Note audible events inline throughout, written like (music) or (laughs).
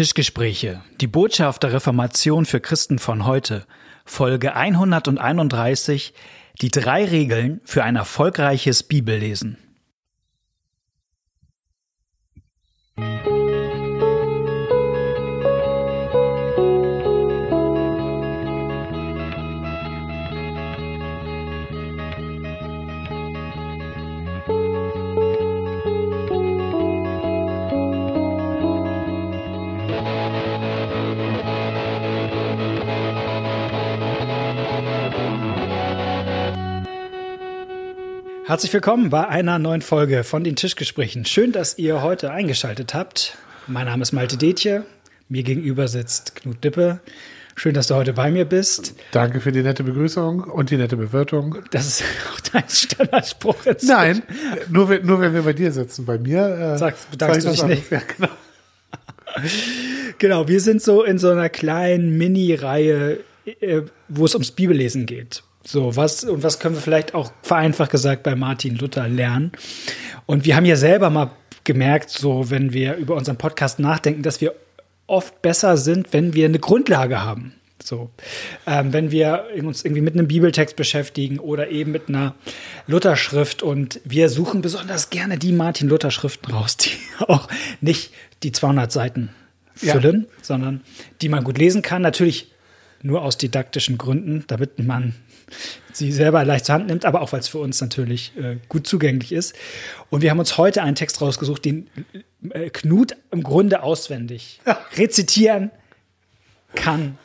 Tischgespräche. Die Botschaft der Reformation für Christen von heute. Folge 131. Die drei Regeln für ein erfolgreiches Bibellesen. Herzlich willkommen bei einer neuen Folge von den Tischgesprächen. Schön, dass ihr heute eingeschaltet habt. Mein Name ist Malte Detje. Mir gegenüber sitzt Knut Dippe. Schön, dass du heute bei mir bist. Danke für die nette Begrüßung und die nette Bewirtung. Das ist (laughs) auch dein Standardspruch. (laughs) Nein, nur, nur wenn wir bei dir sitzen. Bei mir äh, Sagst, bedankst du dich nicht. (laughs) Ja, genau. genau, wir sind so in so einer kleinen Mini-Reihe, äh, wo es ums Bibellesen geht. So, was, und was können wir vielleicht auch vereinfacht gesagt bei Martin Luther lernen? Und wir haben ja selber mal gemerkt, so, wenn wir über unseren Podcast nachdenken, dass wir oft besser sind, wenn wir eine Grundlage haben. So, ähm, wenn wir uns irgendwie mit einem Bibeltext beschäftigen oder eben mit einer Lutherschrift und wir suchen besonders gerne die Martin Luther Schriften raus, die (laughs) auch nicht die 200 Seiten füllen, ja. sondern die man gut lesen kann. Natürlich nur aus didaktischen Gründen, damit man sie selber leicht zur Hand nimmt, aber auch weil es für uns natürlich äh, gut zugänglich ist. Und wir haben uns heute einen Text rausgesucht, den äh, Knut im Grunde auswendig rezitieren kann.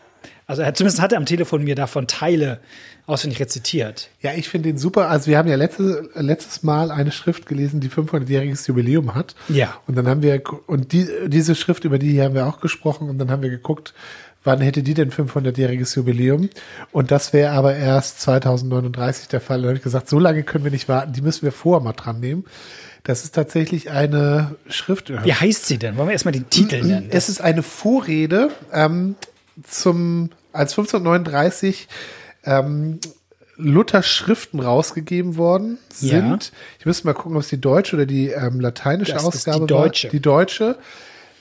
Also er, zumindest hat er am Telefon mir davon Teile auswendig rezitiert. Ja, ich finde den super. Also wir haben ja letzte, letztes Mal eine Schrift gelesen, die 500-jähriges Jubiläum hat. Ja. Und dann haben wir, und die, diese Schrift, über die haben wir auch gesprochen und dann haben wir geguckt, wann hätte die denn 500-jähriges Jubiläum? Und das wäre aber erst 2039 der Fall. Da habe ich gesagt, so lange können wir nicht warten, die müssen wir vorher mal dran nehmen. Das ist tatsächlich eine Schrift. Wie heißt sie denn? Wollen wir erstmal den Titel nennen? Es ist eine Vorrede ähm, zum, als 1539 ähm, Luther Schriften rausgegeben worden sind. Ja. Ich müsste mal gucken, ob es die deutsche oder die ähm, lateinische das Ausgabe ist die deutsche. war. Die deutsche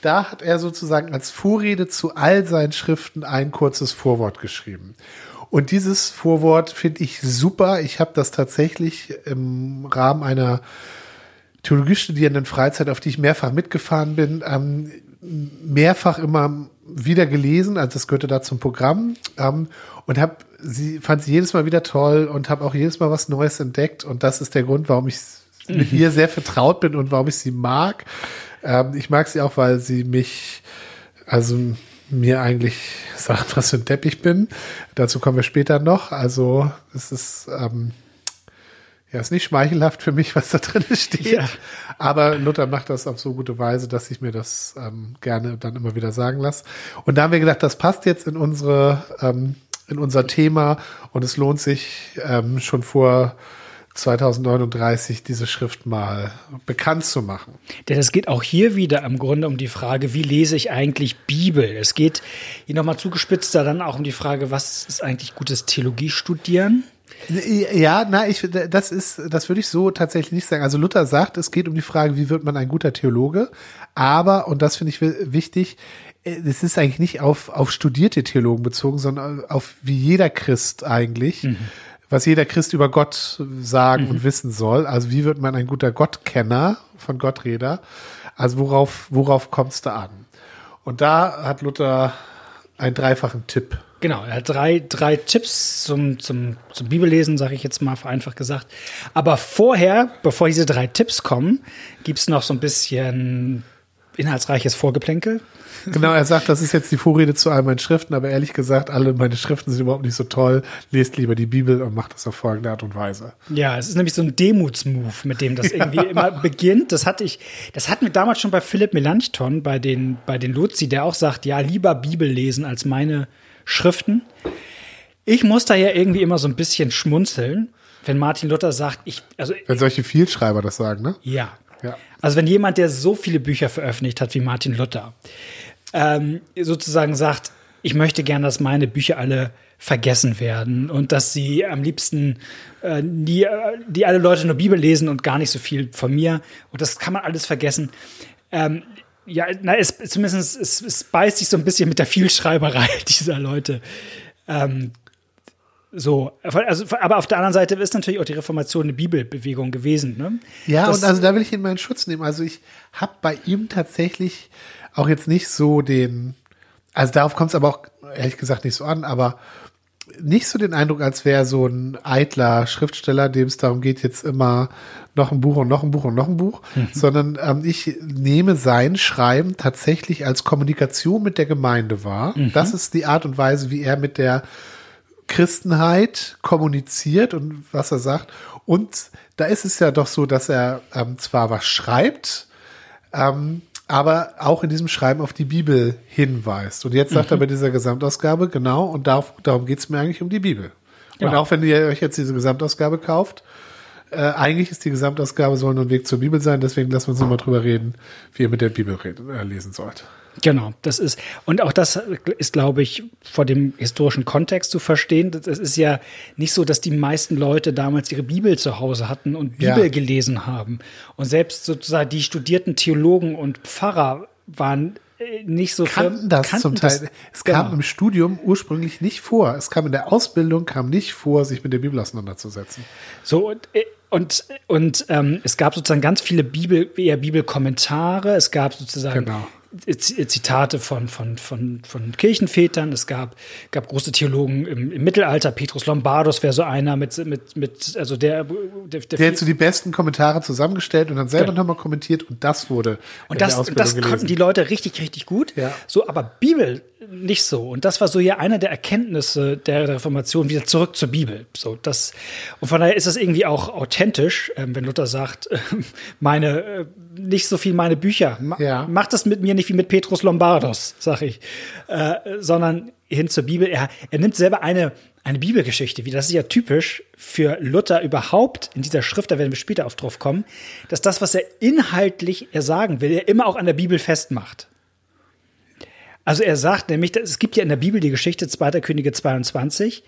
da hat er sozusagen als Vorrede zu all seinen Schriften ein kurzes Vorwort geschrieben. Und dieses Vorwort finde ich super. Ich habe das tatsächlich im Rahmen einer Theologiestudierenden Freizeit, auf die ich mehrfach mitgefahren bin, ähm, mehrfach immer wieder gelesen. Also das gehörte da zum Programm ähm, und habe sie fand sie jedes Mal wieder toll und habe auch jedes Mal was Neues entdeckt. Und das ist der Grund, warum ich mit ihr sehr vertraut bin und warum ich sie mag. Ähm, ich mag sie auch, weil sie mich, also mir eigentlich (laughs) sagt, was für ein Depp ich bin. Dazu kommen wir später noch. Also es ist, ähm, ja, ist nicht schmeichelhaft für mich, (laughs) was da drin steht. Ja. Aber Luther macht das auf so gute Weise, dass ich mir das ähm, gerne dann immer wieder sagen lasse. Und da haben wir gedacht, das passt jetzt in unsere, ähm, in unser Thema und es lohnt sich ähm, schon vor 2039 diese Schrift mal bekannt zu machen. Denn es geht auch hier wieder im Grunde um die Frage, wie lese ich eigentlich Bibel? Es geht hier nochmal zugespitzter dann auch um die Frage, was ist eigentlich gutes Theologie studieren? Ja, na, ich, das ist, das würde ich so tatsächlich nicht sagen. Also Luther sagt, es geht um die Frage, wie wird man ein guter Theologe? Aber, und das finde ich wichtig, es ist eigentlich nicht auf, auf studierte Theologen bezogen, sondern auf wie jeder Christ eigentlich. Mhm was jeder Christ über Gott sagen mhm. und wissen soll. Also wie wird man ein guter Gottkenner von Gottreder? Also worauf, worauf kommt es da an? Und da hat Luther einen dreifachen Tipp. Genau, er hat drei, drei Tipps zum, zum, zum Bibellesen, sage ich jetzt mal vereinfacht gesagt. Aber vorher, bevor diese drei Tipps kommen, gibt es noch so ein bisschen inhaltsreiches Vorgeplänkel. Genau, er sagt, das ist jetzt die Vorrede zu all meinen Schriften, aber ehrlich gesagt, alle meine Schriften sind überhaupt nicht so toll. Lest lieber die Bibel und macht das auf folgende Art und Weise. Ja, es ist nämlich so ein Demutsmove, mit dem das irgendwie ja. immer beginnt. Das hatte ich, das hatten wir damals schon bei Philipp Melanchthon, bei den, bei den Luzi, der auch sagt, ja, lieber Bibel lesen als meine Schriften. Ich muss da ja irgendwie immer so ein bisschen schmunzeln, wenn Martin Luther sagt, ich, also. Wenn solche Vielschreiber das sagen, ne? Ja. Also wenn jemand, der so viele Bücher veröffentlicht hat wie Martin Luther, ähm, sozusagen sagt, ich möchte gerne, dass meine Bücher alle vergessen werden und dass sie am liebsten äh, nie, äh, die alle Leute nur Bibel lesen und gar nicht so viel von mir und das kann man alles vergessen. Ähm, ja, na, es, zumindest es, es beißt sich so ein bisschen mit der Vielschreiberei (laughs) dieser Leute. Ähm, so, also, aber auf der anderen Seite ist natürlich auch die Reformation eine Bibelbewegung gewesen. Ne? Ja, das, und also da will ich ihn in Schutz nehmen. Also ich habe bei ihm tatsächlich auch jetzt nicht so den, also darauf kommt es aber auch ehrlich gesagt nicht so an, aber nicht so den Eindruck, als wäre so ein eitler Schriftsteller, dem es darum geht, jetzt immer noch ein Buch und noch ein Buch und noch ein Buch, mhm. sondern ähm, ich nehme sein Schreiben tatsächlich als Kommunikation mit der Gemeinde wahr. Mhm. Das ist die Art und Weise, wie er mit der Christenheit kommuniziert und was er sagt. Und da ist es ja doch so, dass er ähm, zwar was schreibt, ähm, aber auch in diesem Schreiben auf die Bibel hinweist. Und jetzt sagt mhm. er bei dieser Gesamtausgabe, genau, und darauf, darum geht es mir eigentlich um die Bibel. Und ja. auch wenn ihr euch jetzt diese Gesamtausgabe kauft, äh, eigentlich ist die Gesamtausgabe soll nur ein Weg zur Bibel sein, deswegen lassen wir uns nochmal drüber reden, wie ihr mit der Bibel reden, äh, lesen sollt. Genau, das ist, und auch das ist, glaube ich, vor dem historischen Kontext zu verstehen. Es ist ja nicht so, dass die meisten Leute damals ihre Bibel zu Hause hatten und Bibel ja. gelesen haben. Und selbst sozusagen die studierten Theologen und Pfarrer waren nicht so kannten das kannten zum Teil. Das, es genau. kam im Studium ursprünglich nicht vor. Es kam in der Ausbildung kam nicht vor, sich mit der Bibel auseinanderzusetzen. So und äh, und, und ähm, es gab sozusagen ganz viele Bibel, eher Bibelkommentare. Es gab sozusagen genau. Zitate von, von, von, von Kirchenvätern. Es gab, gab große Theologen im, im Mittelalter. Petrus Lombardus wäre so einer mit, mit, mit also der, der, der, der hat so die besten Kommentare zusammengestellt und dann selber genau. nochmal kommentiert und das wurde. Und das, das konnten die Leute richtig, richtig gut. Ja. So, aber Bibel nicht so. Und das war so ja eine der Erkenntnisse der Reformation, wieder zurück zur Bibel. So, das, und von daher ist es irgendwie auch authentisch, äh, wenn Luther sagt, äh, (laughs) meine, äh, nicht so viel meine Bücher. Ma ja. Macht das mit mir nicht wie mit Petrus Lombardos, sag ich, äh, sondern hin zur Bibel. Er, er nimmt selber eine, eine Bibelgeschichte wie Das ist ja typisch für Luther überhaupt in dieser Schrift, da werden wir später auf drauf kommen, dass das, was er inhaltlich er sagen will, er immer auch an der Bibel festmacht. Also er sagt nämlich, es gibt ja in der Bibel die Geschichte 2. Könige 22,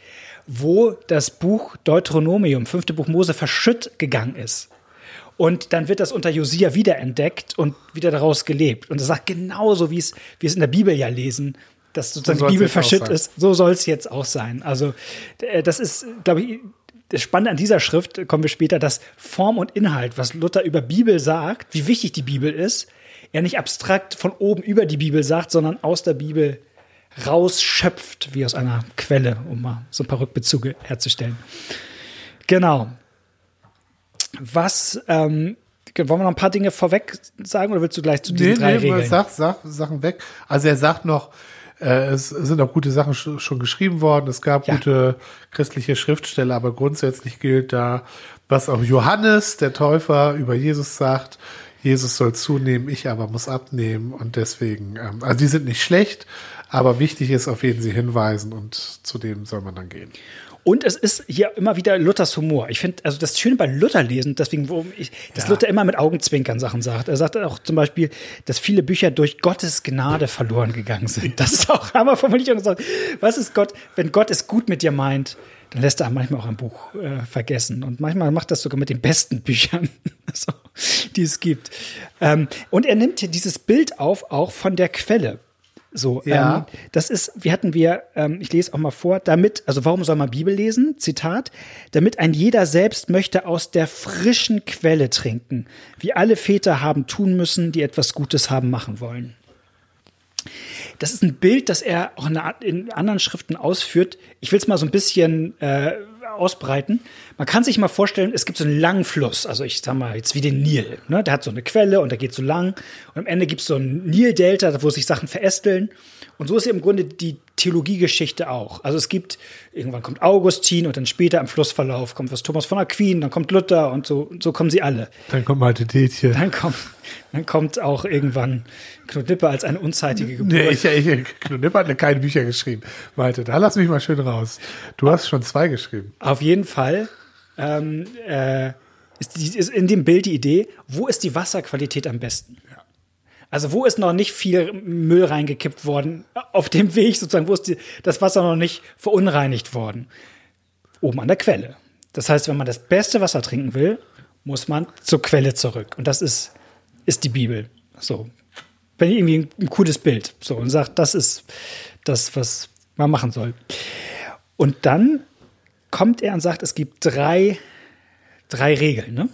wo das Buch Deuteronomium, fünfte Buch Mose, verschütt gegangen ist. Und dann wird das unter Josia wiederentdeckt und wieder daraus gelebt. Und er sagt genauso, wie es, wie es in der Bibel ja lesen, dass sozusagen so die Bibel verschütt ist. So soll es jetzt auch sein. Also äh, das ist, glaube ich, das Spannende an dieser Schrift, kommen wir später, dass Form und Inhalt, was Luther über Bibel sagt, wie wichtig die Bibel ist, er nicht abstrakt von oben über die Bibel sagt, sondern aus der Bibel rausschöpft, wie aus einer Quelle, um mal so ein paar Rückbezüge herzustellen. Genau. Was, ähm, wollen wir noch ein paar Dinge vorweg sagen oder willst du gleich zu diesen nee, drei nee, Regeln? Sag, sag Sachen weg. Also er sagt noch, äh, es sind auch gute Sachen sch schon geschrieben worden. Es gab ja. gute christliche Schriftsteller, aber grundsätzlich gilt da, was auch Johannes, der Täufer, über Jesus sagt. Jesus soll zunehmen, ich aber muss abnehmen und deswegen, ähm, also die sind nicht schlecht, aber wichtig ist, auf jeden sie hinweisen und zu dem soll man dann gehen. Und es ist hier immer wieder Luthers Humor. Ich finde, also das Schöne bei Luther lesen, deswegen, warum ich, dass ja. Luther immer mit Augenzwinkern Sachen sagt. Er sagt auch zum Beispiel, dass viele Bücher durch Gottes Gnade verloren gegangen sind. Das ist auch Hammer Formulierung. Was ist Gott, wenn Gott es gut mit dir meint? dann lässt er manchmal auch ein Buch äh, vergessen. Und manchmal macht das sogar mit den besten Büchern, (laughs) so, die es gibt. Ähm, und er nimmt hier dieses Bild auf, auch von der Quelle. So, ja. ähm, das ist, wie hatten wir, ähm, ich lese auch mal vor, damit, also warum soll man Bibel lesen? Zitat, damit ein jeder selbst möchte aus der frischen Quelle trinken, wie alle Väter haben tun müssen, die etwas Gutes haben machen wollen. Das ist ein Bild, das er auch in anderen Schriften ausführt. Ich will es mal so ein bisschen äh, ausbreiten. Man kann sich mal vorstellen, es gibt so einen langen Fluss, also ich sag mal jetzt wie den Nil. Ne? Der hat so eine Quelle und der geht so lang. Und am Ende gibt es so ein Nildelta, wo sich Sachen verästeln. Und so ist ja im Grunde die Theologiegeschichte auch. Also es gibt, irgendwann kommt Augustin und dann später im Flussverlauf kommt was Thomas von Aquin, dann kommt Luther und so, so kommen sie alle. Dann kommt Malte Detje. Dann kommt, dann kommt auch irgendwann Knut Nippe als eine unzeitige Geburt. Nee, ich, ich, Knut Nippe hat keine Bücher geschrieben. Malte, da lass mich mal schön raus. Du hast schon zwei geschrieben. Auf jeden Fall ähm, äh, ist, die, ist in dem Bild die Idee, wo ist die Wasserqualität am besten? Also wo ist noch nicht viel Müll reingekippt worden auf dem Weg sozusagen, wo ist die, das Wasser noch nicht verunreinigt worden? Oben an der Quelle. Das heißt, wenn man das beste Wasser trinken will, muss man zur Quelle zurück. Und das ist, ist die Bibel. So. wenn irgendwie ein, ein cooles Bild. So und sagt, das ist das, was man machen soll. Und dann kommt er und sagt, es gibt drei, drei Regeln, ne?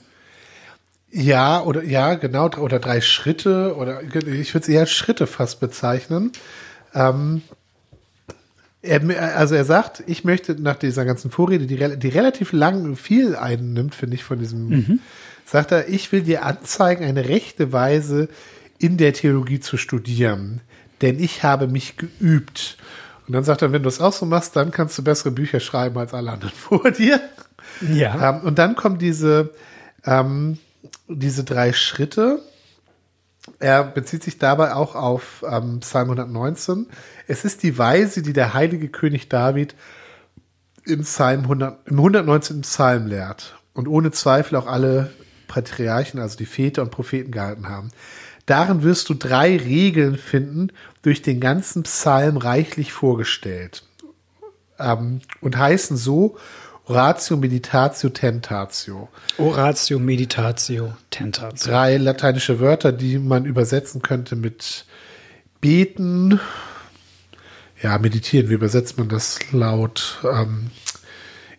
Ja, oder ja, genau, oder drei Schritte, oder ich würde es eher Schritte fast bezeichnen. Ähm, er, also er sagt, ich möchte nach dieser ganzen Vorrede, die, die relativ lang viel einnimmt, finde ich, von diesem, mhm. sagt er, ich will dir anzeigen, eine rechte Weise in der Theologie zu studieren, denn ich habe mich geübt. Und dann sagt er, wenn du es auch so machst, dann kannst du bessere Bücher schreiben als alle anderen (laughs) vor dir. Ja. Ähm, und dann kommen diese, ähm, diese drei Schritte. Er bezieht sich dabei auch auf ähm, Psalm 119. Es ist die Weise, die der heilige König David im, Psalm 100, im 119. Psalm lehrt und ohne Zweifel auch alle Patriarchen, also die Väter und Propheten gehalten haben. Darin wirst du drei Regeln finden, durch den ganzen Psalm reichlich vorgestellt. Ähm, und heißen so Oratio, Meditatio, Tentatio. Oratio, Meditatio, Tentatio. Drei lateinische Wörter, die man übersetzen könnte mit beten. Ja, meditieren, wie übersetzt man das laut? Ähm,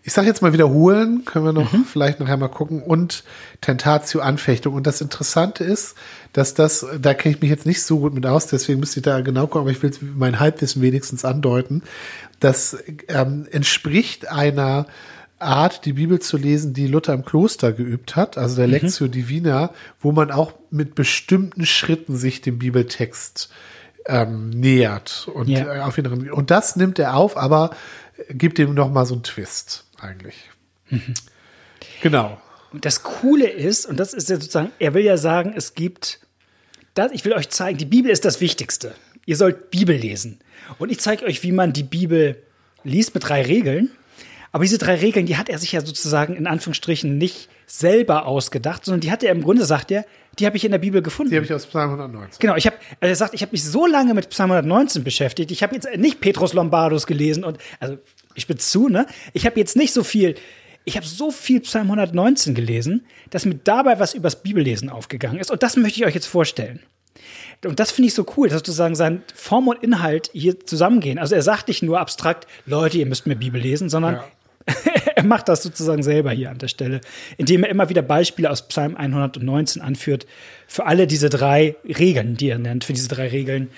ich sage jetzt mal wiederholen, können wir noch mhm. vielleicht nachher mal gucken. Und Tentatio, Anfechtung. Und das Interessante ist, dass das, da kenne ich mich jetzt nicht so gut mit aus, deswegen müsste ich da genau gucken, aber ich will mein Halbwissen wenigstens andeuten. Das ähm, entspricht einer Art, die Bibel zu lesen, die Luther im Kloster geübt hat, also der mhm. Lectio Divina, wo man auch mit bestimmten Schritten sich dem Bibeltext ähm, nähert und ja. äh, auf ihn und das nimmt er auf, aber gibt ihm noch mal so einen Twist eigentlich. Mhm. Genau. Und das Coole ist, und das ist ja sozusagen, er will ja sagen, es gibt, das, ich will euch zeigen, die Bibel ist das Wichtigste. Ihr sollt Bibel lesen. Und ich zeige euch, wie man die Bibel liest mit drei Regeln. Aber diese drei Regeln, die hat er sich ja sozusagen in Anführungsstrichen nicht selber ausgedacht, sondern die hat er im Grunde, sagt er, die habe ich in der Bibel gefunden. Die habe ich aus Psalm 119. Genau, ich habe, also er sagt, ich habe mich so lange mit Psalm 119 beschäftigt. Ich habe jetzt nicht Petrus Lombardus gelesen und, also ich bin zu, ne? Ich habe jetzt nicht so viel, ich habe so viel Psalm 119 gelesen, dass mir dabei was übers Bibellesen aufgegangen ist. Und das möchte ich euch jetzt vorstellen. Und das finde ich so cool, dass sozusagen sein Form und Inhalt hier zusammengehen. Also er sagt nicht nur abstrakt, Leute, ihr müsst mir Bibel lesen, sondern ja. (laughs) er macht das sozusagen selber hier an der Stelle, indem er immer wieder Beispiele aus Psalm 119 anführt für alle diese drei Regeln, die er nennt, für diese drei Regeln.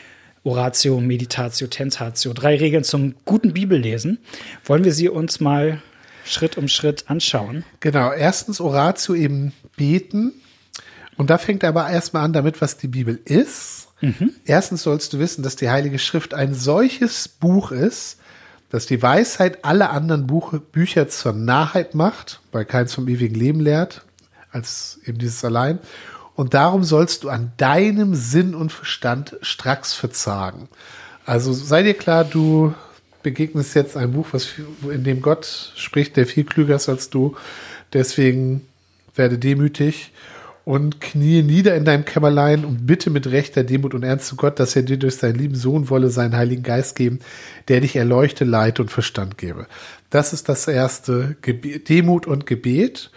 Oratio, Meditatio, Tentatio, drei Regeln zum guten Bibellesen. Wollen wir sie uns mal Schritt um Schritt anschauen? Genau, erstens Oratio eben beten. Und da fängt er aber erstmal an damit, was die Bibel ist. Mhm. Erstens sollst du wissen, dass die Heilige Schrift ein solches Buch ist, dass die Weisheit alle anderen Buch, Bücher zur Narrheit macht, weil keins vom ewigen Leben lehrt, als eben dieses allein. Und darum sollst du an deinem Sinn und Verstand stracks verzagen. Also sei dir klar, du begegnest jetzt ein Buch, was, in dem Gott spricht, der viel klüger ist als du. Deswegen werde demütig und knie nieder in deinem Kämmerlein und bitte mit rechter Demut und Ernst zu Gott, dass er dir durch seinen lieben Sohn wolle seinen Heiligen Geist geben, der dich erleuchte, Leid und Verstand gebe. Das ist das erste Gebet, Demut und Gebet.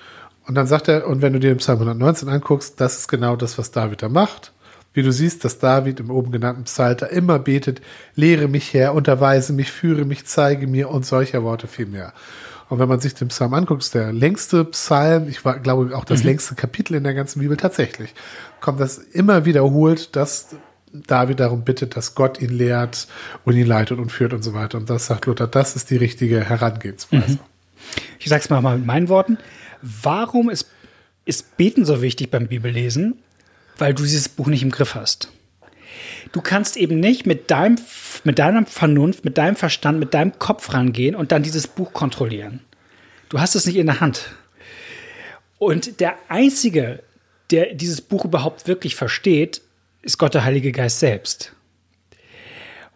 Und dann sagt er, und wenn du dir den Psalm 119 anguckst, das ist genau das, was David da macht. Wie du siehst, dass David im oben genannten Psalter immer betet, lehre mich her, unterweise mich, führe mich, zeige mir und solcher Worte viel mehr. Und wenn man sich den Psalm anguckt, ist der längste Psalm, ich war, glaube auch das mhm. längste Kapitel in der ganzen Bibel tatsächlich, kommt das immer wiederholt, dass David darum bittet, dass Gott ihn lehrt und ihn leitet und führt und so weiter. Und das sagt Luther, das ist die richtige Herangehensweise. Mhm. Ich sag's mal mit meinen Worten. Warum ist, ist Beten so wichtig beim Bibellesen? Weil du dieses Buch nicht im Griff hast. Du kannst eben nicht mit deinem, mit deiner Vernunft, mit deinem Verstand, mit deinem Kopf rangehen und dann dieses Buch kontrollieren. Du hast es nicht in der Hand. Und der Einzige, der dieses Buch überhaupt wirklich versteht, ist Gott der Heilige Geist selbst.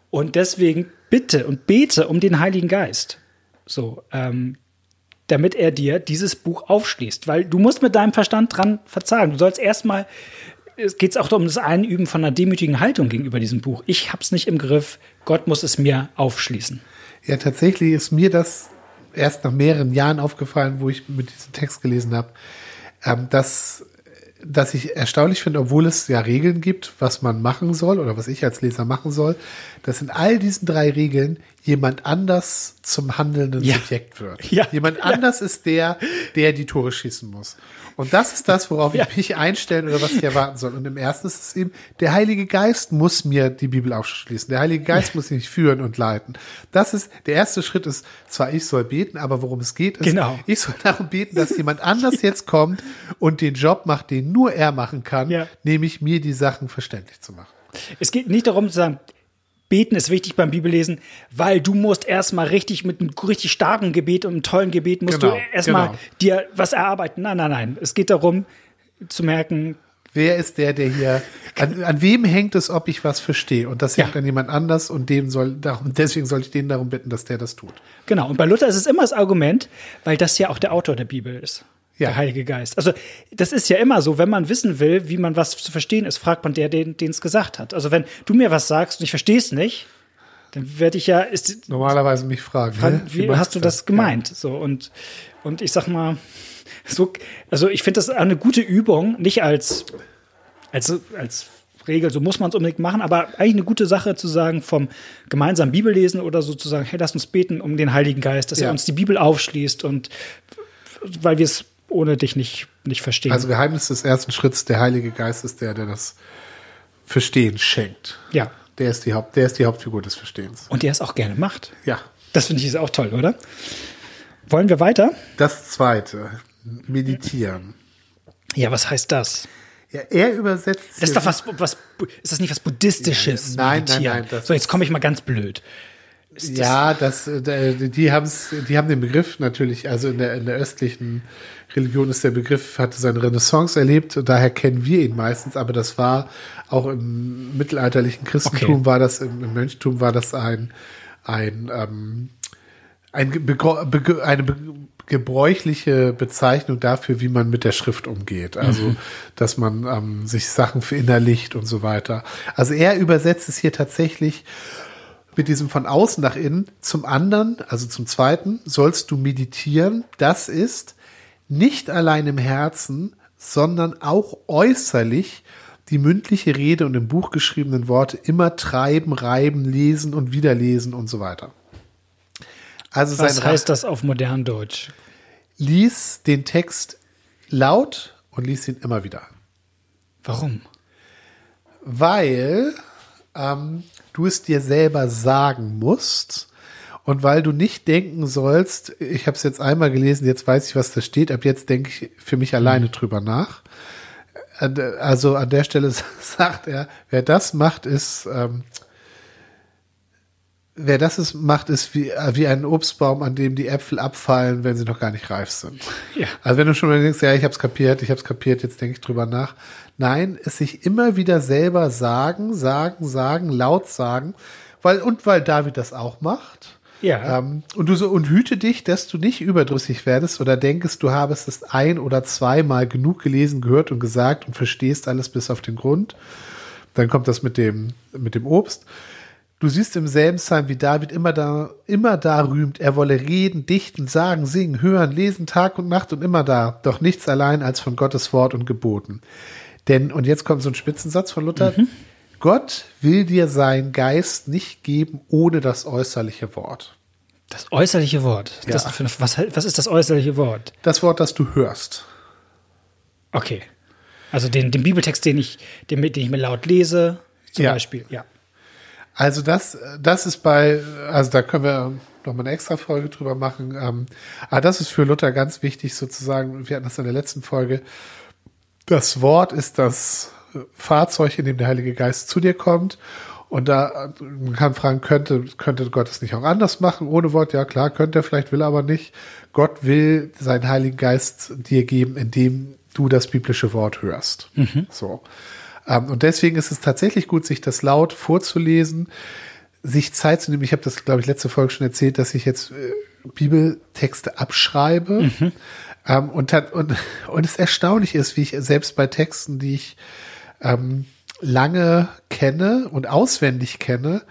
Und deswegen bitte und bete um den Heiligen Geist. So, ähm, damit er dir dieses Buch aufschließt. Weil du musst mit deinem Verstand dran verzagen. Du sollst erstmal es geht auch um das Einüben von einer demütigen Haltung gegenüber diesem Buch. Ich habe es nicht im Griff, Gott muss es mir aufschließen. Ja, tatsächlich ist mir das erst nach mehreren Jahren aufgefallen, wo ich mit diesem Text gelesen habe, ähm, dass dass ich erstaunlich finde, obwohl es ja Regeln gibt, was man machen soll oder was ich als Leser machen soll, dass in all diesen drei Regeln jemand anders zum handelnden Ja. Subjekt wird. Ja. Jemand anders ist der, der die Tore schießen muss. Und das ist das, worauf Ja. ich mich einstellen oder was ich erwarten soll. Und im ersten ist es eben, der Heilige Geist muss mir die Bibel aufschließen. Der Heilige Geist muss mich führen und leiten. Das ist, der erste Schritt ist, zwar ich soll beten, aber worum es geht, ist, Genau. ich soll darum beten, dass jemand anders (laughs) jetzt kommt und den Job macht, den nur er machen kann, Ja. nämlich mir die Sachen verständlich zu machen. Es geht nicht darum zu sagen, beten ist wichtig beim Bibellesen, weil du musst erstmal richtig mit einem richtig starken Gebet und einem tollen Gebet musst Genau, du erstmal genau. dir was erarbeiten. Nein, nein, nein. Es geht darum zu merken, Wer ist der, der hier, an, an wem hängt es, ob ich was verstehe? Und das hängt Ja. an jemand anders und dem soll, darum, deswegen soll ich den darum bitten, dass der das tut. Genau, und bei Luther ist es immer das Argument, weil das ja auch der Autor der Bibel ist. Ja. Der Heilige Geist. Also, das ist ja immer so, wenn man wissen will, wie man was zu verstehen ist, fragt man der, den es gesagt hat. Also, wenn du mir was sagst und ich verstehe es nicht, dann werde ich ja, ist, Normalerweise mich fragen. fragen, wie meinst hast du das gemeint? So, und, und ich sag mal, (laughs) so, also ich finde das eine gute Übung, nicht als, als, als Regel, so muss man es unbedingt machen, aber eigentlich eine gute Sache zu sagen, vom gemeinsamen Bibellesen oder so zu sagen, hey, lass uns beten um den Heiligen Geist, dass Ja. er uns die Bibel aufschließt und weil wir es ohne dich nicht, nicht verstehen. Also Geheimnis des ersten Schritts, der Heilige Geist ist der, der das Verstehen schenkt. ja. Der ist die Haupt, der ist die Hauptfigur des Verstehens. Und der es auch gerne macht. Ja. Das finde ich ist auch toll, oder? Wollen wir weiter? Das zweite, meditieren. Ja, was heißt das? Ja, er übersetzt. Das ist doch was, was, ist das nicht was Buddhistisches? Nein, nein, Meditieren? nein, das So, jetzt komme ich mal ganz blöd. Ist das- Ja, das, äh, die haben's, die haben den Begriff natürlich, also in der, in der östlichen Religion ist der Begriff, hatte seine Renaissance erlebt, und daher kennen wir ihn meistens, aber das war auch im mittelalterlichen Christentum Okay. war das, im, im Mönchtum war das ein, ein, ähm, ein eine be gebräuchliche Bezeichnung dafür, wie man mit der Schrift umgeht. Also, dass man ähm, sich Sachen verinnerlicht und so weiter. Also er übersetzt es hier tatsächlich mit diesem von außen nach innen. Zum anderen, also zum zweiten, sollst du meditieren. Das ist nicht allein im Herzen, sondern auch äußerlich die mündliche Rede und im Buch geschriebenen Worte immer treiben, reiben, lesen und wiederlesen und so weiter. Also Was heißt das auf modern Deutsch? lies den Text laut und lies ihn immer wieder. Warum? weil ähm, du es dir selber sagen musst und weil du nicht denken sollst, ich habe es jetzt einmal gelesen, jetzt weiß ich, was da steht, ab jetzt denke ich für mich alleine drüber nach. Also an der Stelle (laughs) sagt er, wer das macht, ist ähm, Wer das ist, macht, ist wie, äh, wie ein Obstbaum, an dem die Äpfel abfallen, wenn sie noch gar nicht reif sind. (laughs) Ja. Also wenn du schon mal denkst, ja, ich habe es kapiert, ich habe es kapiert, jetzt denke ich drüber nach. Nein, es sich immer wieder selber sagen, sagen, sagen, laut sagen, weil und weil David das auch macht. Ja. Ähm, und du so und hüte dich, dass du nicht überdrüssig werdest oder denkst, du habest es ein oder zweimal genug gelesen, gehört und gesagt und verstehst alles bis auf den Grund. Dann kommt das mit dem mit dem Obst. Du siehst im selben Psalm, wie David immer da, immer da rühmt, er wolle reden, dichten, sagen, singen, hören, lesen, Tag und Nacht und immer da, doch nichts allein als von Gottes Wort und Geboten. Denn, und jetzt kommt so ein Spitzensatz von Luther, Gott will dir seinen Geist nicht geben ohne das äußerliche Wort. Das äußerliche Wort. Ja. Für, was, was ist das äußerliche Wort? Das Wort, das du hörst. Okay. Also den, den Bibeltext, den ich, den, den ich mir laut lese, zum Ja. Beispiel. Ja. Also das, das ist bei, also da können wir noch mal eine extra Folge drüber machen. Ähm, aber das ist für Luther ganz wichtig sozusagen. Wir hatten das in der letzten Folge. Das Wort ist das Fahrzeug, in dem der Heilige Geist zu dir kommt. Und da man kann fragen, könnte, könnte Gott es nicht auch anders machen? Ohne Wort, ja klar, könnte er, vielleicht will er aber nicht. Gott will seinen Heiligen Geist dir geben, indem du das biblische Wort hörst. So. Ähm, und deswegen ist es tatsächlich gut, sich das laut vorzulesen, sich Zeit zu nehmen. Ich habe das, glaube ich, letzte Folge schon erzählt, dass ich jetzt äh, Bibeltexte abschreibe. Ähm, und, hat, und, und es erstaunlich ist, wie ich selbst bei Texten, die ich ähm, lange kenne und auswendig kenne,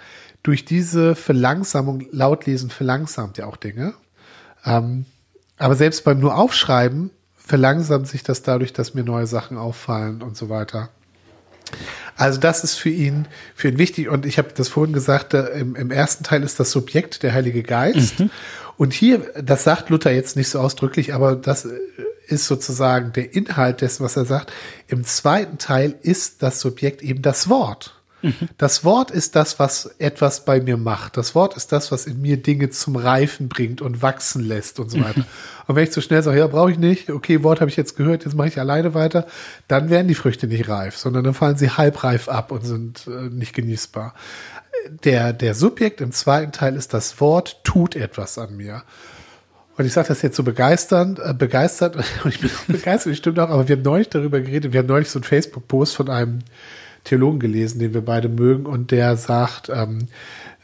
durch diese Verlangsamung, Lautlesen verlangsamt ja auch Dinge. Ähm, aber selbst beim nur Aufschreiben verlangsamt sich das dadurch, dass mir neue Sachen auffallen und so weiter. Also das ist für ihn, für ihn wichtig. Und ich habe das vorhin gesagt, im, im, ersten Teil ist das Subjekt der Heilige Geist. Mhm. Und hier, das sagt Luther jetzt nicht so ausdrücklich, aber das äh, ist sozusagen der Inhalt dessen, was er sagt. Im zweiten Teil ist das Subjekt eben das Wort. Das Wort ist das, was etwas bei mir macht. Das Wort ist das, was in mir Dinge zum Reifen bringt und wachsen lässt und so weiter. Mhm. Und wenn ich zu so schnell sage, ja, brauche ich nicht, okay, Wort habe ich jetzt gehört, jetzt mache ich alleine weiter, dann werden die Früchte nicht reif, sondern dann fallen sie halbreif ab und sind äh, nicht genießbar. Der, der Subjekt im zweiten Teil ist das Wort tut etwas an mir. Und ich sage das jetzt so begeisternd, äh, begeistert, (laughs) und ich bin begeistert, das stimmt auch, aber wir haben neulich darüber geredet, wir haben neulich so einen Facebook-Post von einem Theologen gelesen, den wir beide mögen, und der sagt, ähm,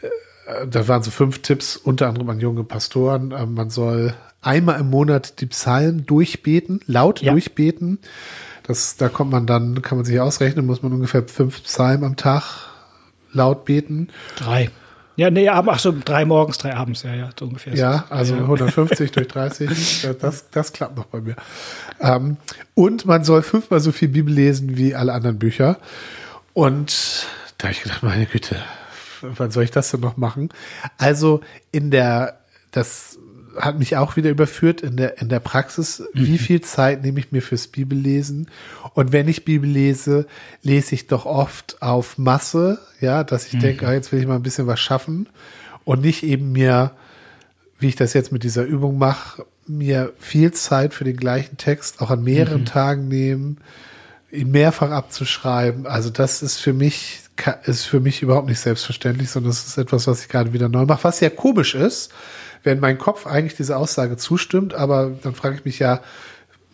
äh, da waren so fünf Tipps, unter anderem an junge Pastoren, äh, man soll einmal im Monat die Psalmen durchbeten, laut ja. durchbeten. Das, da kommt man dann, kann man sich ausrechnen, muss man ungefähr fünf Psalmen am Tag laut beten. Drei. Ja, nee, ach so, drei morgens, drei abends, ja, ja, so ungefähr. Ja, also ja. 150 durch 30, (laughs) das, das klappt noch bei mir. Ähm, und man soll fünfmal so viel Bibel lesen wie alle anderen Bücher. Und da habe ich gedacht, meine Güte, wann soll ich das denn noch machen? Also in der, das hat mich auch wieder überführt in der, in der Praxis, mhm. wie viel Zeit nehme ich mir fürs Bibellesen? Und wenn ich Bibel lese, lese ich doch oft auf Masse, ja, dass ich mhm. denke, ah, jetzt will ich mal ein bisschen was schaffen und nicht eben mir, wie ich das jetzt mit dieser Übung mache, mir viel Zeit für den gleichen Text auch an mehreren mhm. Tagen nehmen, ihn mehrfach abzuschreiben. Also das ist für mich ist für mich überhaupt nicht selbstverständlich, sondern das ist etwas, was ich gerade wieder neu mache. Was ja komisch ist, wenn mein Kopf eigentlich diese Aussage zustimmt, aber dann frage ich mich ja,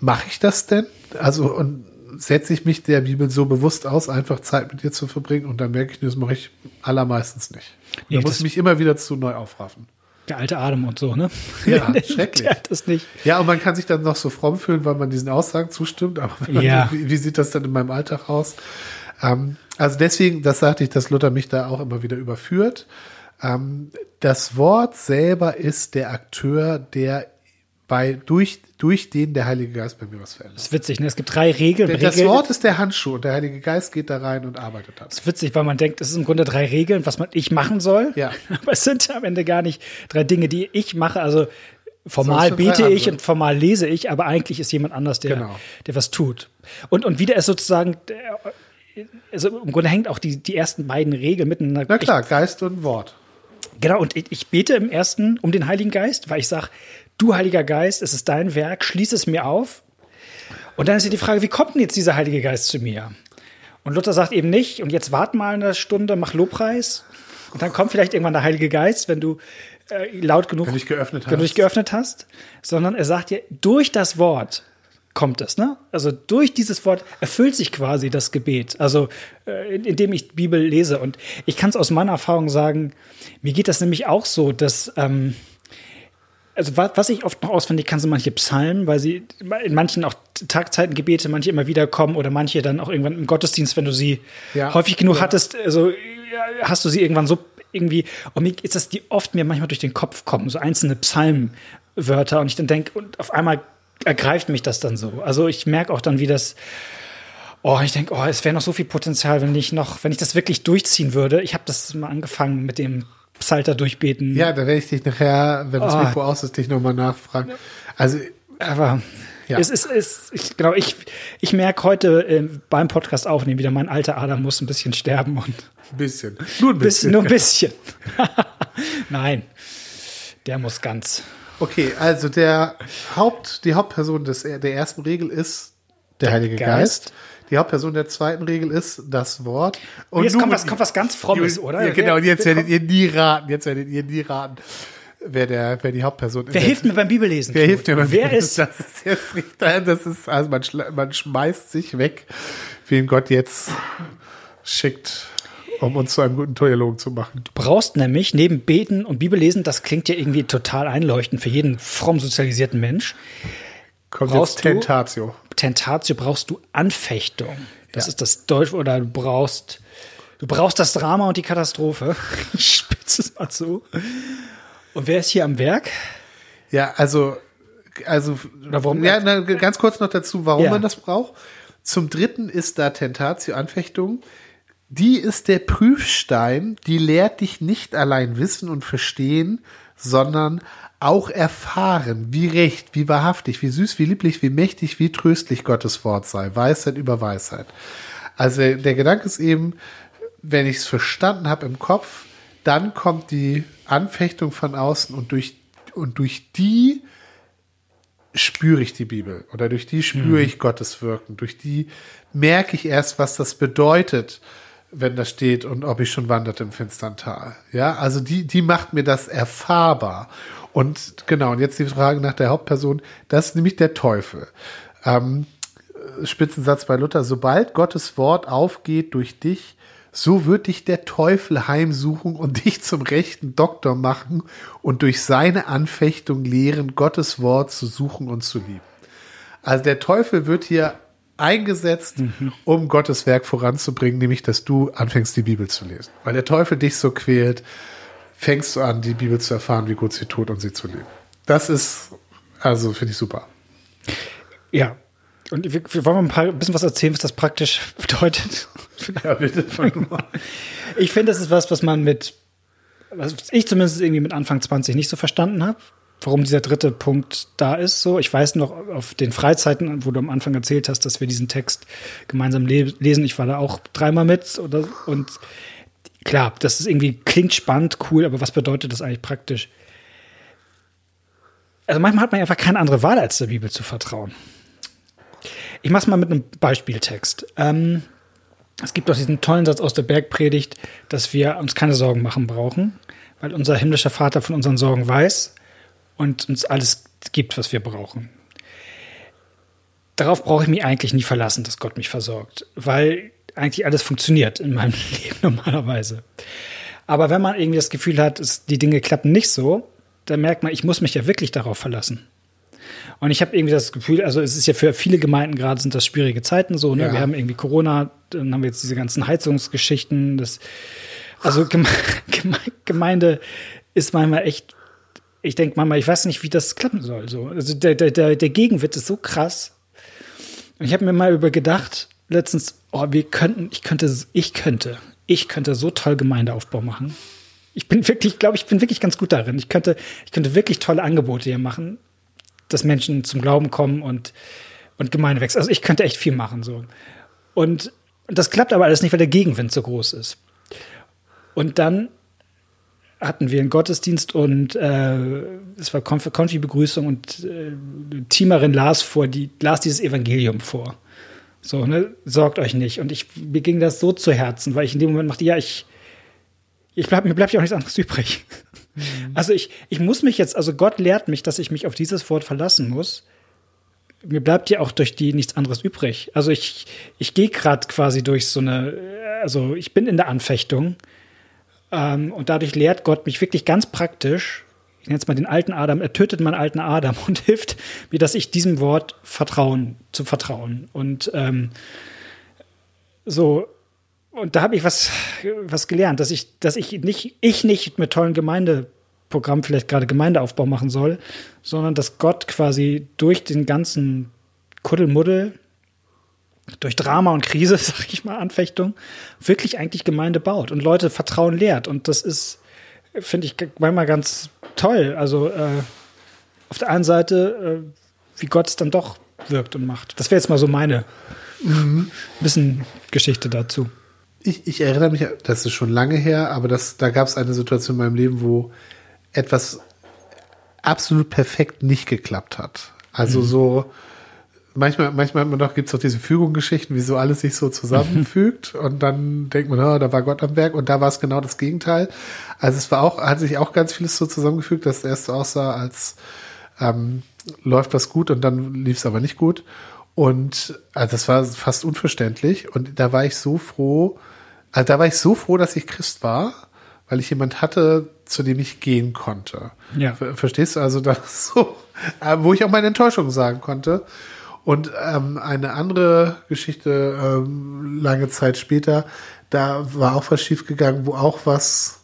mache ich das denn? Also und setze ich mich der Bibel so bewusst aus, einfach Zeit mit ihr zu verbringen und dann merke ich, das mache ich allermeistens nicht. Nee, da muss ich mich immer wieder zu neu aufraffen. Der alte Adem und so, ne? Ja, (laughs) schrecklich. das nicht. Ja, und man kann sich dann noch so fromm fühlen, weil man diesen Aussagen zustimmt. Aber ja. (laughs) wie, wie, sieht das dann in meinem Alltag aus? Ähm, also deswegen, das sagte ich, dass Luther mich da auch immer wieder überführt. Ähm, das Wort selber ist der Akteur, der bei, durch, durch den der Heilige Geist bei mir was verändert. Das ist witzig, ne? Es gibt drei Regeln. Das Regeln. Wort ist der Handschuh und der Heilige Geist geht da rein und arbeitet dann. Das ist witzig, weil man denkt, es ist im Grunde drei Regeln, was man ich machen soll. Ja. (laughs) Aber es sind am Ende gar nicht drei Dinge, die ich mache. Also formal bete ich und formal lese ich, aber eigentlich ist jemand anders, der, genau. der was tut. Und, und wieder ist sozusagen, also im Grunde hängt auch die, die ersten beiden Regeln miteinander. Na klar, Geist und Wort. Genau, und ich bete im ersten um den Heiligen Geist, weil ich sage, du Heiliger Geist, es ist dein Werk, schließ es mir auf. Und dann ist ja die Frage, wie kommt denn jetzt dieser Heilige Geist zu mir? Und Luther sagt eben nicht, und jetzt wart mal eine Stunde, mach Lobpreis. Und dann kommt vielleicht irgendwann der Heilige Geist, wenn du äh, laut genug wenn du dich geöffnet hast. Wenn du dich geöffnet hast. Sondern er sagt ja, durch das Wort kommt es, ne? Also durch dieses Wort erfüllt sich quasi das Gebet. Also äh, indem ich Bibel lese. Und ich kann es aus meiner Erfahrung sagen, mir geht das nämlich auch so, dass ähm, also was ich oft noch auswendig kann, sind manche Psalmen, weil sie in manchen auch Tagzeitengebete manche immer wieder kommen oder manche dann auch irgendwann im Gottesdienst, wenn du sie ja, häufig genug ja. hattest, also hast du sie irgendwann so irgendwie, und mir ist das, die oft mir manchmal durch den Kopf kommen, so einzelne Psalmwörter und ich dann denke, und auf einmal ergreift mich das dann so. Also ich merke auch dann, wie das, oh, ich denke, oh, es wäre noch so viel Potenzial, wenn ich noch, wenn ich das wirklich durchziehen würde. Ich habe das mal angefangen mit dem Psalter durchbeten. Ja, da werde ich dich nachher, wenn das oh. Mikro aus ist, dich nochmal nachfragen. Also, aber ja. es ist, es, ich, genau, ich, ich merke heute äh, beim Podcast aufnehmen wieder, mein alter Adam muss ein bisschen sterben und. Ein bisschen. Nur ein bisschen. nur ein bisschen. (laughs) Nein. Der muss ganz. Okay, also der Haupt, die Hauptperson des, der ersten Regel ist der, der Heilige Geist. Geist. Die Hauptperson der zweiten Regel ist das Wort. Und jetzt kommt was, kommt was ganz Frommes, oder? Ja, genau, und jetzt werdet ihr nie raten, jetzt werdet ihr nie raten, wer, der, wer die Hauptperson ist. Wer hilft mir beim Bibellesen? Wer hilft mir beim Wer ist? Das ist jetzt nicht, das ist, also man, man schmeißt sich weg, wen Gott jetzt schickt um uns zu einem guten Theologen zu machen. Du brauchst nämlich neben Beten und Bibellesen, das klingt ja irgendwie total einleuchtend für jeden fromm sozialisierten Mensch, Kommt brauchst jetzt Tentatio. Tentatio brauchst du Anfechtung. Das ja. ist das Deutsch, oder du brauchst, du brauchst das Drama und die Katastrophe. (laughs) Ich spitze es mal so. Und wer ist hier am Werk? Ja, also also, warum- ja, na, ganz kurz noch dazu, warum Ja. man das braucht. Zum dritten ist da Tentatio, Anfechtung. Die ist der Prüfstein, die lehrt dich nicht allein wissen und verstehen, sondern auch erfahren, wie recht, wie wahrhaftig, wie süß, wie lieblich, wie mächtig, wie tröstlich Gottes Wort sei. Weisheit über Weisheit. Also der Gedanke ist eben, wenn ich es verstanden habe im Kopf, dann kommt die Anfechtung von außen und durch, und durch die spüre ich die Bibel oder durch die spüre ich Gottes Wirken. Durch die merke ich erst, was das bedeutet, wenn da steht und ob ich schon wandert im finstern Tal. Ja, also die, die macht mir das erfahrbar. Und genau, und jetzt die Frage nach der Hauptperson, das ist nämlich der Teufel. Ähm, Spitzensatz bei Luther, sobald Gottes Wort aufgeht durch dich, so wird dich der Teufel heimsuchen und dich zum rechten Doktor machen und durch seine Anfechtung lehren, Gottes Wort zu suchen und zu lieben. Also der Teufel wird hier eingesetzt, um Gottes Werk voranzubringen, nämlich dass du anfängst, die Bibel zu lesen. Weil der Teufel dich so quält, fängst du an, die Bibel zu erfahren, wie gut sie tut und sie zu lieben. Das ist, also finde ich super. Ja. Und wir, wir wollen mal ein, paar, ein bisschen was erzählen, was das praktisch (laughs) bedeutet. Ja, bitte. Ich finde, das ist was, was man mit, was ich zumindest irgendwie mit Anfang 20 nicht so verstanden habe, warum dieser dritte Punkt da ist. So, ich weiß noch auf den Freizeiten, wo du am Anfang erzählt hast, dass wir diesen Text gemeinsam le lesen. Ich war da auch dreimal mit oder und klar, das ist irgendwie klingt spannend, cool, aber was bedeutet das eigentlich praktisch? Also manchmal hat man einfach keine andere Wahl, als der Bibel zu vertrauen. Ich mach's mal mit einem Beispieltext. Ähm, es gibt doch diesen tollen Satz aus der Bergpredigt, dass wir uns keine Sorgen machen brauchen, weil unser himmlischer Vater von unseren Sorgen weiß und uns alles gibt, was wir brauchen. Darauf brauche ich mich eigentlich nie verlassen, dass Gott mich versorgt, weil eigentlich alles funktioniert in meinem (laughs) Leben normalerweise. Aber wenn man irgendwie das Gefühl hat, es, die Dinge klappen nicht so, dann merkt man, ich muss mich ja wirklich darauf verlassen. Und ich habe irgendwie das Gefühl, also es ist ja für viele Gemeinden gerade sind das schwierige Zeiten so, ne? Ja. Wir haben irgendwie Corona, dann haben wir jetzt diese ganzen Heizungsgeschichten, das also Geme (laughs) Geme Gemeinde ist manchmal echt ich denke manchmal, ich weiß nicht, wie das klappen soll so. Also der der der, der Gegenwind ist so krass. Und ich habe mir mal über gedacht, letztens, oh, wir könnten, ich könnte ich könnte, ich könnte so toll Gemeindeaufbau machen. Ich bin wirklich, glaube ich, bin wirklich ganz gut darin. Ich könnte, ich könnte wirklich tolle Angebote hier machen, dass Menschen zum Glauben kommen und, und Gemeinde wächst. Also ich könnte echt viel machen, so. Und, das klappt aber alles nicht, weil der Gegenwind so groß ist. Und dann hatten wir einen Gottesdienst und äh, es war Konf Konfi-Begrüßung und äh, Teamerin las vor, die las dieses Evangelium vor. So, ne, sorgt euch nicht. Und ich, mir ging das so zu Herzen, weil ich in dem Moment machte, ja, ich, ich bleib, mir bleibt ja auch nichts anderes (laughs) übrig. Also ich, ich muss mich jetzt, also Gott lehrt mich, dass ich mich auf dieses Wort verlassen muss. Mir bleibt ja auch durch die nichts anderes übrig. Also ich, ich gehe gerade quasi durch so eine, also ich bin in der Anfechtung. Ähm, und dadurch lehrt Gott mich wirklich ganz praktisch, ich nenne jetzt mal den alten Adam, er tötet meinen alten Adam und (laughs) hilft mir, dass ich diesem Wort vertrauen, zu vertrauen. Und ähm, so, und da habe ich was, was gelernt, dass ich, dass ich nicht, ich nicht mit tollen Gemeindeprogrammen vielleicht gerade Gemeindeaufbau machen soll, sondern dass Gott quasi durch den ganzen Kuddelmuddel, durch Drama und Krise, (laughs) sag ich mal, Anfechtung, wirklich eigentlich Gemeinde baut und Leute Vertrauen lehrt. Und das ist, finde ich manchmal ganz toll. Also äh, auf der einen Seite, äh, wie Gott es dann doch wirkt und macht. Das wäre jetzt mal so meine mhm. Geschichte dazu. Ich, ich erinnere mich, das ist schon lange her, aber das, da gab es eine Situation in meinem Leben, wo etwas absolut perfekt nicht geklappt hat. Also mhm. so, manchmal, manchmal hat man doch, gibt es doch diese Fügungsgeschichten, wie so alles sich so zusammenfügt (laughs) und dann denkt man, oh, da war Gott am Werk und da war es genau das Gegenteil. Also es war auch, hat sich auch ganz vieles so zusammengefügt, dass es erst aussah, als ähm, läuft das gut und dann lief es aber nicht gut. Und also das war fast unverständlich. Und da war ich so froh, also da war ich so froh, dass ich Christ war, weil ich jemand hatte, zu dem ich gehen konnte. Ja. Verstehst du? Also das (laughs) so, äh, wo ich auch meine Enttäuschung sagen konnte. Und ähm, eine andere Geschichte ähm, lange Zeit später, da war auch was schiefgegangen, wo auch was,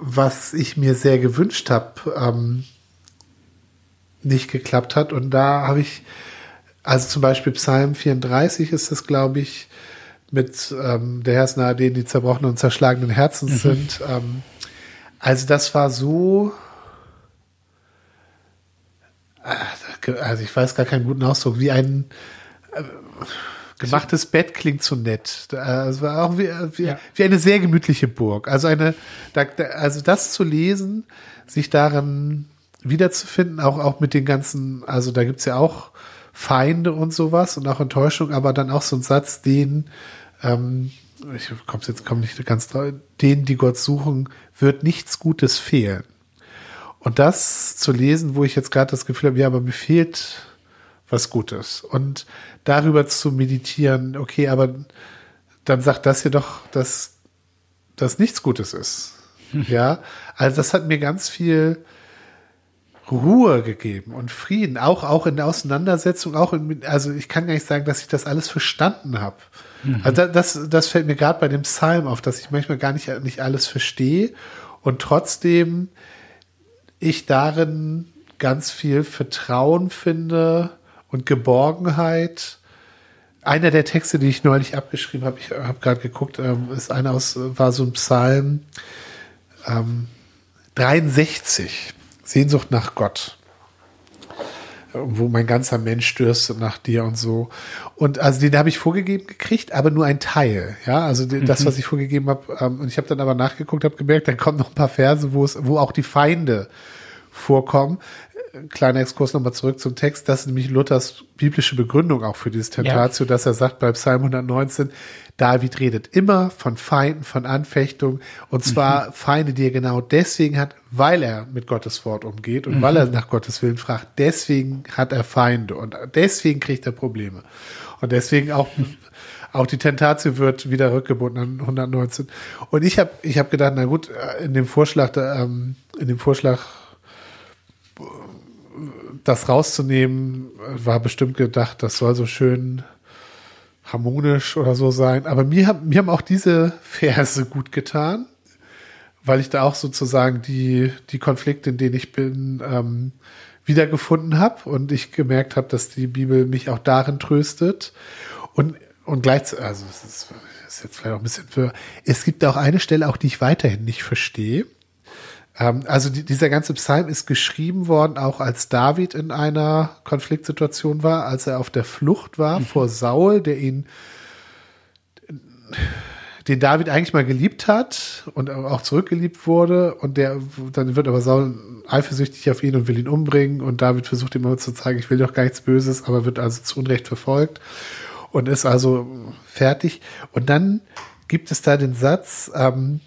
was ich mir sehr gewünscht habe, ähm, nicht geklappt hat. Und da habe ich, also zum Beispiel Psalm 34 ist das, glaube ich, mit ähm, der Herr ist nahe denen, die zerbrochenen und zerschlagenen Herzens mhm. sind. Ähm, also das war so, äh, also ich weiß gar keinen guten Ausdruck, wie ein äh, gemachtes Bett klingt so nett. Es war auch wie, wie, ja. wie, eine sehr gemütliche Burg. Also eine, da, also das zu lesen, sich daran wiederzufinden, auch, auch mit den ganzen, also da gibt's ja auch Feinde und sowas und auch Enttäuschung, aber dann auch so ein Satz, den, ähm, ich komme jetzt komm nicht ganz drauf, denen, die Gott suchen, wird nichts Gutes fehlen. Und das zu lesen, wo ich jetzt gerade das Gefühl habe, ja, aber mir fehlt was Gutes. Und darüber zu meditieren, okay, aber dann sagt das hier doch, dass das nichts Gutes ist. (laughs) Ja, also das hat mir ganz viel Ruhe gegeben und Frieden, auch, auch in der Auseinandersetzung, auch in, also ich kann gar nicht sagen, dass ich das alles verstanden habe. Mhm. Also das, das fällt mir gerade bei dem Psalm auf, dass ich manchmal gar nicht, nicht alles verstehe und trotzdem ich darin ganz viel Vertrauen finde und Geborgenheit. Einer der Texte, die ich neulich abgeschrieben habe, ich habe gerade geguckt, ähm, ist einer aus, war so ein Psalm ähm, 63, Sehnsucht nach Gott wo mein ganzer Mensch dürstet nach dir und so. Und also den habe ich vorgegeben gekriegt, aber nur ein Teil. Ja, also mhm. das, was ich vorgegeben habe. Ähm, und ich habe dann aber nachgeguckt, habe gemerkt, dann kommen noch ein paar Verse, wo es, wo auch die Feinde vorkommen kleiner Exkurs nochmal zurück zum Text, das ist nämlich Luthers biblische Begründung auch für dieses Tentatio, ja. dass er sagt bei Psalm 119, David redet immer von Feinden, von Anfechtungen und zwar mhm. Feinde, die er genau deswegen hat, weil er mit Gottes Wort umgeht und mhm. weil er nach Gottes Willen fragt. Deswegen hat er Feinde und deswegen kriegt er Probleme. Und deswegen auch auch die Tentatio wird wieder rückgebunden an 119. Und ich habe ich hab gedacht, na gut, in dem Vorschlag, ähm, in dem Vorschlag das rauszunehmen, war bestimmt gedacht, das soll so schön harmonisch oder so sein. Aber mir, haben mir haben auch diese Verse gut getan, weil ich da auch sozusagen die, die Konflikte, in denen ich bin, ähm, wiedergefunden habe und ich gemerkt habe, dass die Bibel mich auch darin tröstet. Und, und gleichzeitig, also es ist, ist jetzt vielleicht auch ein bisschen für, es gibt auch eine Stelle, auch die ich weiterhin nicht verstehe. Ähm, also die, dieser ganze Psalm ist geschrieben worden, auch als David in einer Konfliktsituation war, als er auf der Flucht war mhm. vor Saul, der ihn, den David eigentlich mal geliebt hat und auch zurückgeliebt wurde. Und der, dann wird aber Saul eifersüchtig auf ihn und will ihn umbringen. Und David versucht ihm immer zu zeigen, ich will doch gar nichts Böses, aber wird also zu Unrecht verfolgt und ist also fertig. Und dann gibt es da den Satz, ähm,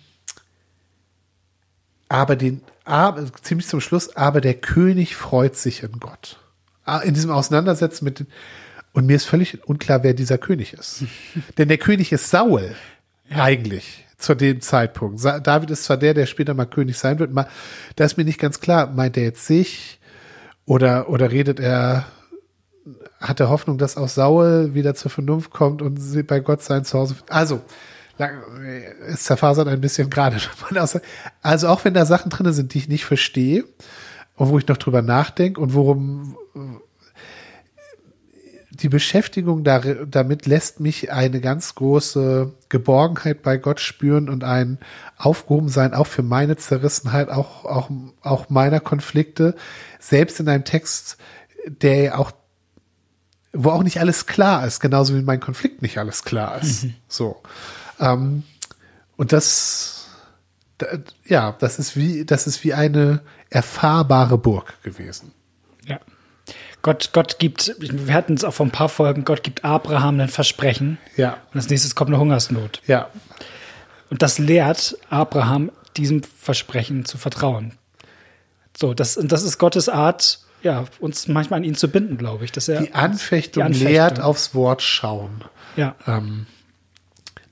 aber den, aber, ziemlich zum Schluss, aber der König freut sich in Gott. Ah, in diesem Auseinandersetzen mit den, und mir ist völlig unklar, wer dieser König ist. (laughs) Denn der König ist Saul, ja. eigentlich, zu dem Zeitpunkt. David ist zwar der, der später mal König sein wird, mal, da ist mir nicht ganz klar, meint er jetzt sich oder, oder redet er, hat er Hoffnung, dass auch Saul wieder zur Vernunft kommt und bei Gott sein Zuhause. Also, es zerfasert ein bisschen gerade. (laughs) Also auch wenn da Sachen drin sind, die ich nicht verstehe und wo ich noch drüber nachdenke und worum die Beschäftigung damit lässt mich eine ganz große Geborgenheit bei Gott spüren und ein Aufgehobensein auch für meine Zerrissenheit, auch, auch, auch meiner Konflikte, selbst in einem Text, der auch, wo auch nicht alles klar ist, genauso wie mein Konflikt nicht alles klar ist. Mhm. So. Ähm, und das, da, ja, das ist wie, das ist wie eine erfahrbare Burg gewesen. Ja. Gott, Gott gibt, wir hatten es auch vor ein paar Folgen, Gott gibt Abraham ein Versprechen. Ja. Und als nächstes kommt eine Hungersnot. Ja. Und das lehrt Abraham, diesem Versprechen zu vertrauen. So, das, und das ist Gottes Art, ja, uns manchmal an ihn zu binden, glaube ich. Dass er die Anfechtung, die Anfechtung lehrt aufs Wort schauen. Ja. Ähm,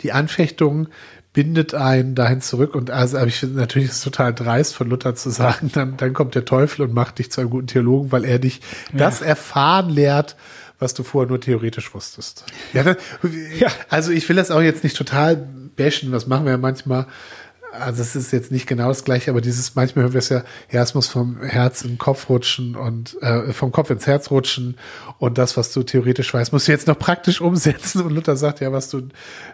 die Anfechtung bindet einen dahin zurück. Und also, aber ich finde natürlich ist es total dreist von Luther zu sagen, dann, dann kommt der Teufel und macht dich zu einem guten Theologen, weil er dich ja. das erfahren lehrt, was du vorher nur theoretisch wusstest. Ja, dann, ja, also ich will das auch jetzt nicht total bashen, was machen wir ja manchmal. Also es ist jetzt nicht genau das gleiche, aber dieses, manchmal hören wir es ja, ja, es muss vom Herz in den Kopf rutschen und äh, vom Kopf ins Herz rutschen und das, was du theoretisch weißt, musst du jetzt noch praktisch umsetzen. Und Luther sagt ja, was du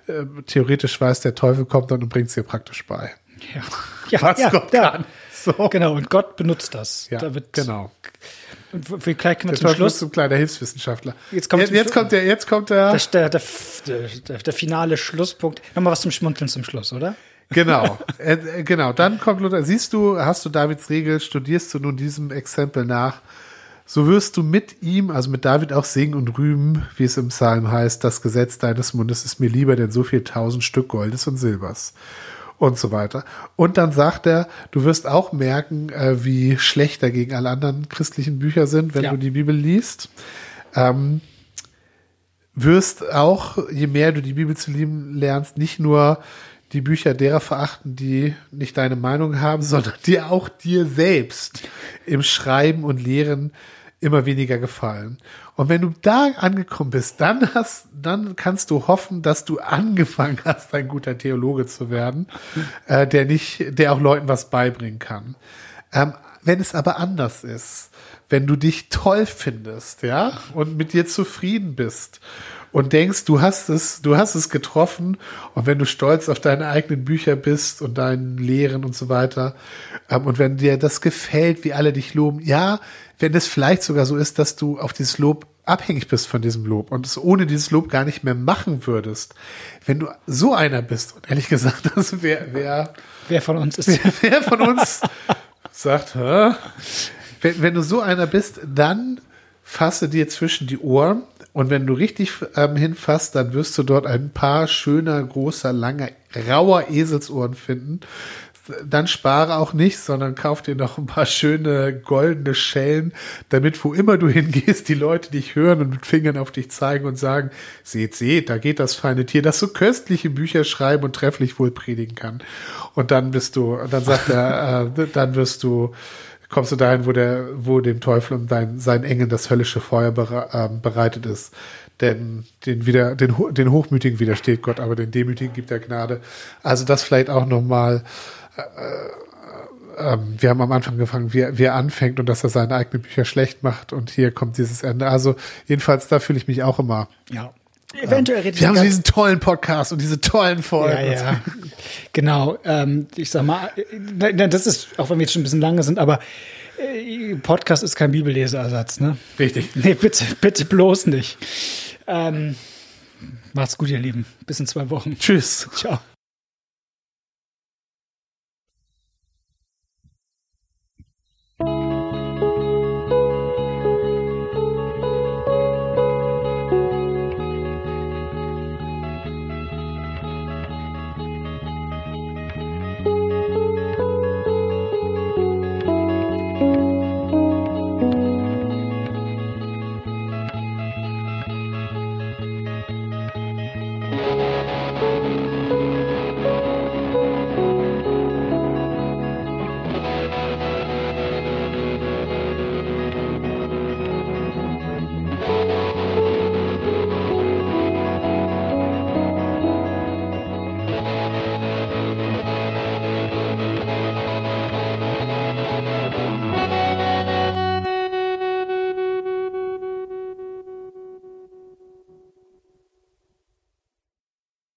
äh, theoretisch weißt, der Teufel kommt dann und bringt es dir praktisch bei. Ja, (laughs) ja, Was ja, Gott ja. kann. So. Genau, und Gott benutzt das. Ja, da wird, genau. Und vielleicht wir Der zum Schluss. ein kleiner Hilfswissenschaftler. Jetzt kommt jetzt, zum jetzt kommt der, jetzt kommt der, Der, der, der, der, der finale Schlusspunkt. Nochmal was zum Schmunzeln zum Schluss, oder? Genau, äh, äh, genau. Dann kommt Luther. Siehst du, hast du Davids Regel, studierst du nun diesem Exempel nach, so wirst du mit ihm, also mit David auch singen und rühmen, wie es im Psalm heißt, das Gesetz deines Mundes ist mir lieber, denn so viel tausend Stück Goldes und Silbers und so weiter. Und dann sagt er, du wirst auch merken, äh, wie schlecht dagegen alle anderen christlichen Bücher sind, wenn Ja. du die Bibel liest. Ähm, wirst auch, je mehr du die Bibel zu lieben lernst, nicht nur die Bücher derer verachten, die nicht deine Meinung haben, sondern die auch dir selbst im Schreiben und Lehren immer weniger gefallen. Und wenn du da angekommen bist, dann hast, dann kannst du hoffen, dass du angefangen hast, ein guter Theologe zu werden, äh, der nicht, der auch Leuten was beibringen kann. Ähm, wenn es aber anders ist, wenn du dich toll findest, ja, und mit dir zufrieden bist und denkst, du hast es, du hast es getroffen und wenn du stolz auf deine eigenen Bücher bist und deinen Lehren und so weiter ähm, und wenn dir das gefällt, wie alle dich loben, ja, wenn es vielleicht sogar so ist, dass du auf dieses Lob abhängig bist von diesem Lob und es ohne dieses Lob gar nicht mehr machen würdest, wenn du so einer bist und ehrlich gesagt, (laughs) das wer, wer Wer von uns ist. Wer, (laughs) wer von uns sagt, Hä? Wenn, wenn du so einer bist, dann fasse dir zwischen die Ohren und wenn du richtig ähm, hinfasst, dann wirst du dort ein paar schöner, großer, langer, rauer Eselsohren finden. Dann spare auch nicht, sondern kauf dir noch ein paar schöne goldene Schellen, damit wo immer du hingehst, die Leute dich hören und mit Fingern auf dich zeigen und sagen, seht, seht, da geht das feine Tier, das so köstliche Bücher schreiben und trefflich wohl predigen kann. Und dann bist du, dann sagt er, äh, dann wirst du, kommst du dahin, wo der, wo dem Teufel und dein, seinen Engeln das höllische Feuer bere, ähm, bereitet ist. Denn den wieder, den, den Hochmütigen widersteht Gott, aber den Demütigen gibt er Gnade. Also das vielleicht auch nochmal, ähm, wir haben am Anfang angefangen, wie, wie er anfängt und dass er seine eigenen Bücher schlecht macht und hier kommt dieses Ende. Also jedenfalls, da fühle ich mich auch immer. Ja. Eventuell redet Wir haben so diesen tollen Podcast und diese tollen Folgen. Ja, ja. Genau. Ähm, ich sag mal, äh, das ist, auch wenn wir jetzt schon ein bisschen lange sind, aber äh, Podcast ist kein Bibelleseersatz, ne? Richtig. Nee, bitte, bitte bloß nicht. Ähm, macht's gut, ihr Lieben. Bis in zwei Wochen. Tschüss. Ciao.